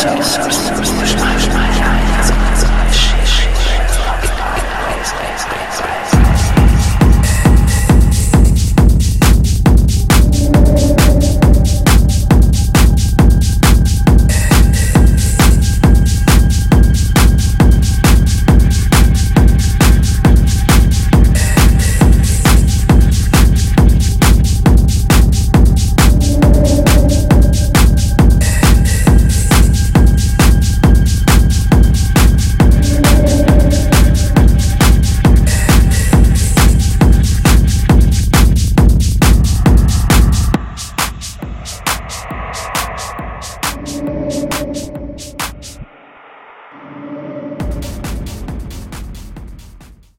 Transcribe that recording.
Source.